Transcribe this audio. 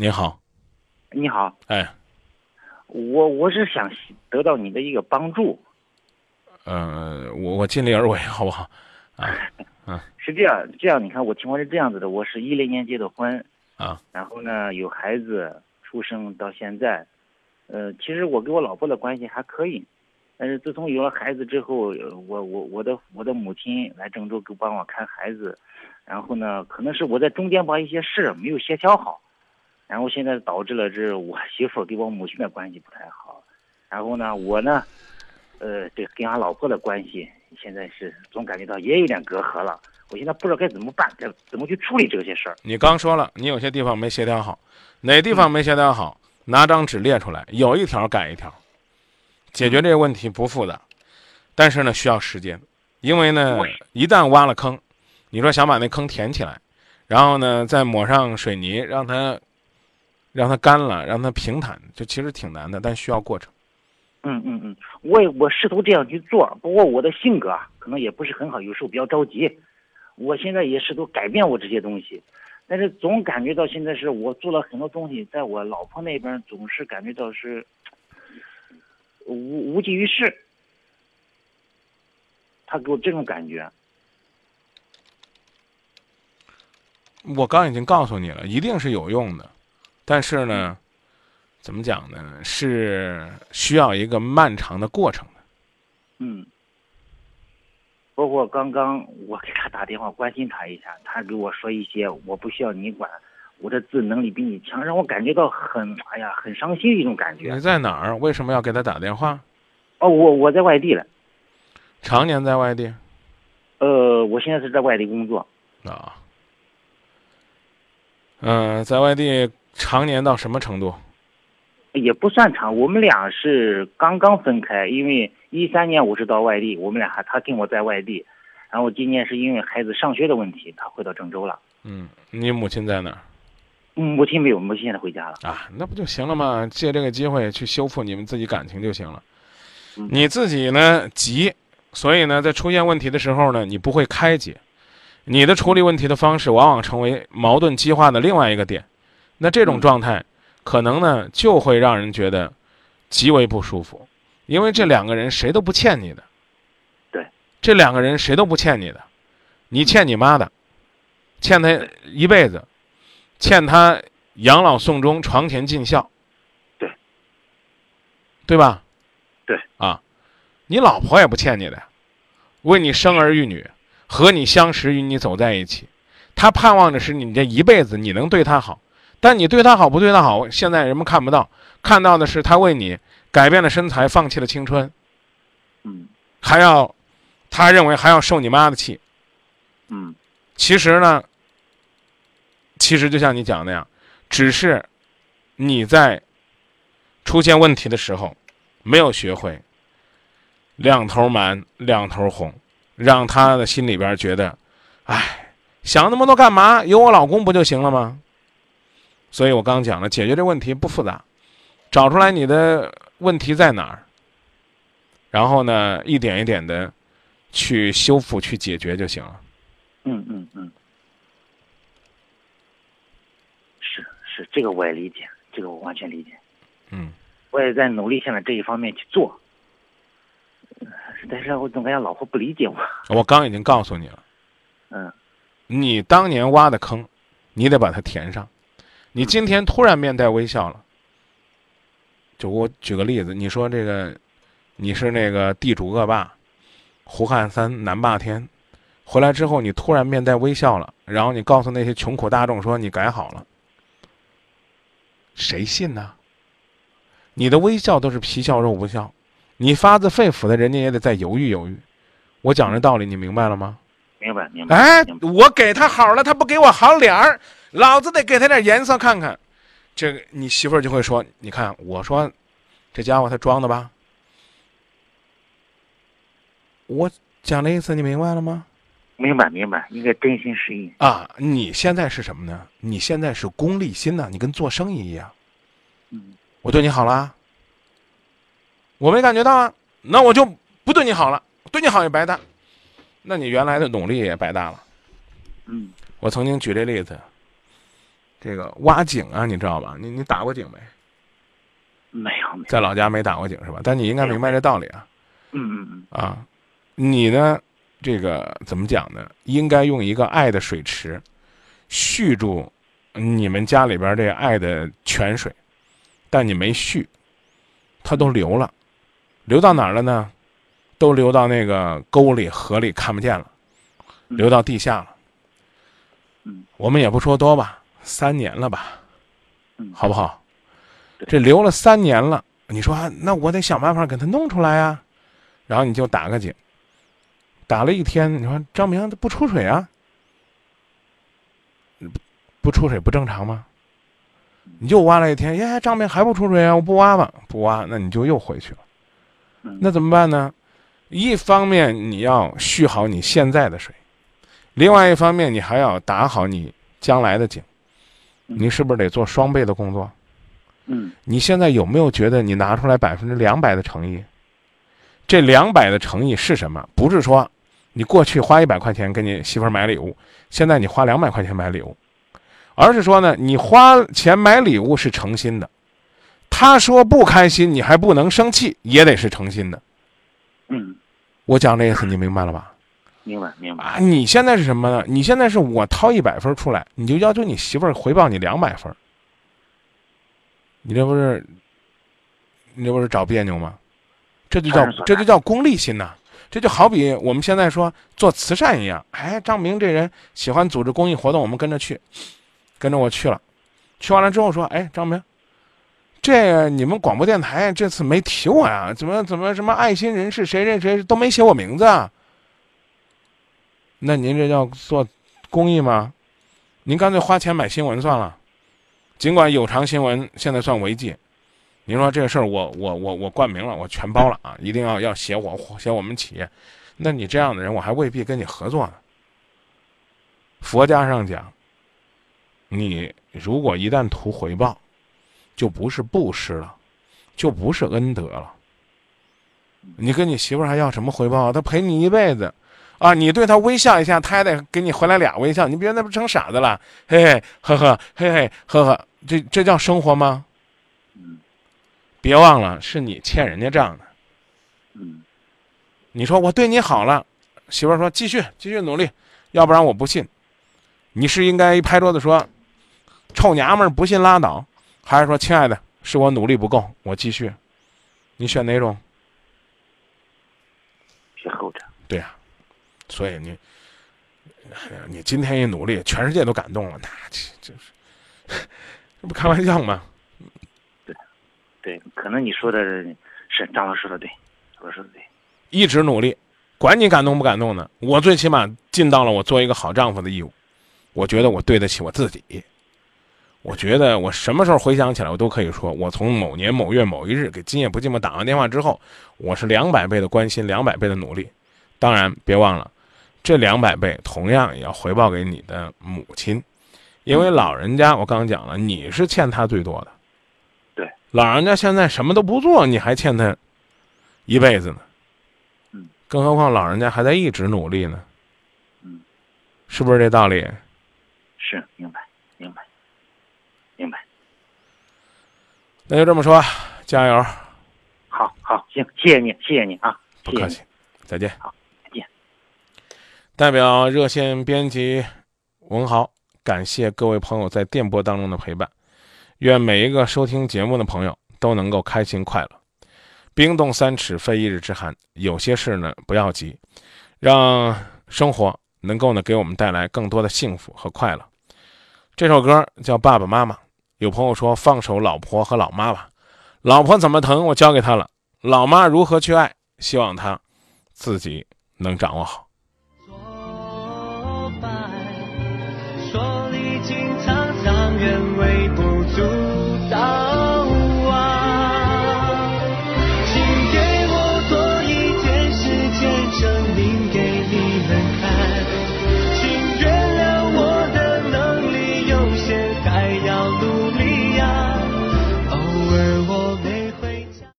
你好，你好，哎，我我是想得到你的一个帮助。呃，我我尽力而为，好不好？啊，嗯。是这样，这样你看，我情况是这样子的，我是一零年结的婚，啊，然后呢有孩子出生到现在，呃，其实我跟我老婆的关系还可以，但是自从有了孩子之后，呃我我我的我的母亲来郑州给帮我看孩子，然后呢，可能是我在中间把一些事没有协调好，然后现在导致了这我媳妇儿跟我母亲的关系不太好，然后呢，我呢，呃，这跟俺老婆的关系现在是总感觉到也有点隔阂了，我现在不知道该怎么办，该怎么去处理这些事儿。你刚说了，你有些地方没协调好，哪地方没协调好，拿张纸列出来，有一条改一条，解决这个问题不复杂，但是呢需要时间，因为呢一旦挖了坑，你说想把那坑填起来，然后呢再抹上水泥，让它让它干了，让它平坦，这其实挺难的，但需要过程。嗯嗯嗯，我也我试图这样去做，不过我的性格啊，可能也不是很好，有时候比较着急。我现在也试图改变我这些东西，但是总感觉到现在是我做了很多东西，在我老婆那边总是感觉到是无无济于事。她给我这种感觉，我刚已经告诉你了，一定是有用的，但是呢，怎么讲呢？是需要一个漫长的过程的。嗯。包括刚刚我给他打电话关心他一下，他给我说一些我不需要你管，我的自能力比你强，让我感觉到很哎呀很伤心的一种感觉你。在哪儿？为什么要给他打电话？哦，我我在外地了，常年在外地呃，我现在是在外地工作，啊？嗯、在外地常年到什么程度？也不算长。我们俩是刚刚分开，因为一三年我是到外地，我们俩还他跟我在外地，然后今年是因为孩子上学的问题，他回到郑州了。嗯，你母亲在哪儿嗯母亲没有，母亲现在回家了。啊？那不就行了吗？借这个机会去修复你们自己感情就行了。嗯你自己呢急，所以呢，在出现问题的时候呢，你不会开解，你的处理问题的方式往往成为矛盾激化的另外一个点。那这种嗯状态，可能呢就会让人觉得极为不舒服，因为这两个人谁都不欠你的。对，这两个人谁都不欠你的，你欠你妈的，欠他一辈子，欠他养老送终、床前尽孝。对，对吧？对啊，你老婆也不欠你的，为你生儿育女，和你相识，与你走在一起，她盼望的是你这一辈子你能对她好，但你对他好不对他好，现在人们看不到，看到的是他为你改变了身材，放弃了青春，嗯还要，他认为还要受你妈的气。嗯其实呢，其实就像你讲那样，只是你在出现问题的时候没有学会两头瞒两头哄，让他的心里边觉得，哎，想那么多干嘛？有我老公不就行了吗？所以我刚讲了，解决这问题不复杂，找出来你的问题在哪儿，然后呢，一点一点的去修复、去解决就行了。嗯嗯嗯，是是，这个我也理解，这个我完全理解，嗯。我也在努力向着这一方面去做。呃但是我总感觉老婆不理解我。我刚已经告诉你了，嗯你当年挖的坑，你得把它填上。你今天突然面带微笑了，就我举个例子，你说这个，你是那个地主恶霸，胡汉三南霸天，回来之后你突然面带微笑了，然后你告诉那些穷苦大众说你改好了，谁信呢？你的微笑都是皮笑肉不笑，你发自肺腑的，人家也得再犹豫犹豫。我讲这道理，你明白了吗？明白明白。哎我给他好了，他不给我好脸儿，老子得给他点颜色看看。这个你媳妇儿就会说：“你看，我说这家伙他装的吧？”我讲的意思你明白了吗？明白明白，应该真心实意。啊，你现在是什么呢？你现在是功利心呐，你跟做生意一样。嗯我对你好了啊，我没感觉到啊，那我就不对你好了，对你好也白搭，那你原来的努力也白搭了。嗯我曾经举这例子，这个挖井啊，你知道吧？你你打过井没？没有没有。在老家没打过井是吧？但你应该明白这道理啊。嗯嗯嗯。啊，你呢？这个怎么讲呢？应该用一个爱的水池，蓄住你们家里边这爱的泉水，但你没蓄，它都流了，流到哪儿了呢？都流到那个沟里、河里，看不见了，流到地下了。嗯，我们也不说多吧，三年了吧，嗯，好不好？这流了三年了，你说那我得想办法给它弄出来啊，然后你就打个井。打了一天，你说张明他不出水啊？不出水不正常吗？你就挖了一天，耶，张明还不出水啊？我不挖吧，不挖，那你就又回去了。那怎么办呢？一方面你要蓄好你现在的水，另外一方面你还要打好你将来的井。你是不是得做双倍的工作？嗯。你现在有没有觉得你拿出来百分之两百的诚意？这两百的诚意是什么？不是说。你过去花一百块钱给你媳妇买礼物，现在你花两百块钱买礼物，而是说呢，你花钱买礼物是诚心的，他说不开心，你还不能生气，也得是诚心的。嗯，我讲这意思你明白了吧？明白明白啊！你现在是什么呢？你现在是我掏一百分出来，你就要求你媳妇儿回报你两百分，你这不是，你这不是找别扭吗？这就叫这就叫功利心呐。这就好比我们现在说做慈善一样，哎，张明这人喜欢组织公益活动，我们跟着去，跟着我去了，去完了之后说，哎，张明，这你们广播电台这次没提我呀？怎么怎么什么爱心人士谁谁谁都没写我名字？啊？那您这叫做公益吗？您干脆花钱买新闻算了，尽管有偿新闻现在算违纪。您说这个事儿，我我我我冠名了，我全包了啊！一定要要写我写我们企业，那你这样的人，我还未必跟你合作呢。佛家上讲，你如果一旦图回报，就不是布施了，就不是恩德了。你跟你媳妇还要什么回报？她陪你一辈子，啊，你对她微笑一下，她还得给你回来俩微笑，你别那不成傻子了？嘿嘿呵呵，嘿嘿呵呵，这这叫生活吗？别忘了，是你欠人家账的。嗯，你说我对你好了，媳妇说继续继续努力，要不然我不信。你是应该一拍桌子说：“臭娘们儿，不信拉倒。”还是说：“亲爱的，是我努力不够，我继续。”你选哪种？选后者。对呀，所以你，你今天一努力，全世界都感动了，那这这是这 不开玩笑吗？对，可能你说的是张老师说的对，我说的对，一直努力，管你感动不感动呢。我最起码尽到了我做一个好丈夫的义务，我觉得我对得起我自己。我觉得我什么时候回想起来，我都可以说，我从某年某月某一日给今夜不寂寞打完电话之后，我是两百倍的关心，两百倍的努力。当然，别忘了，这两百倍同样也要回报给你的母亲，因为老人家我刚刚讲了，你是欠他最多的。对老人家现在什么都不做，你还欠他一辈子呢。嗯，更何况老人家还在一直努力呢。嗯，是不是这道理？是，明白，明白。那就这么说，加油。好好，行，谢谢你，谢谢你啊，不客气，再见。好，再见。代表热线编辑文豪，感谢各位朋友在电波当中的陪伴。愿每一个收听节目的朋友都能够开心快乐。冰冻三尺，非一日之寒。有些事呢，不要急，让生活能够呢给我们带来更多的幸福和快乐。这首歌叫《爸爸妈妈》。有朋友说放手老婆和老妈吧，老婆怎么疼，我交给他了；老妈如何去爱，希望他自己能掌握好。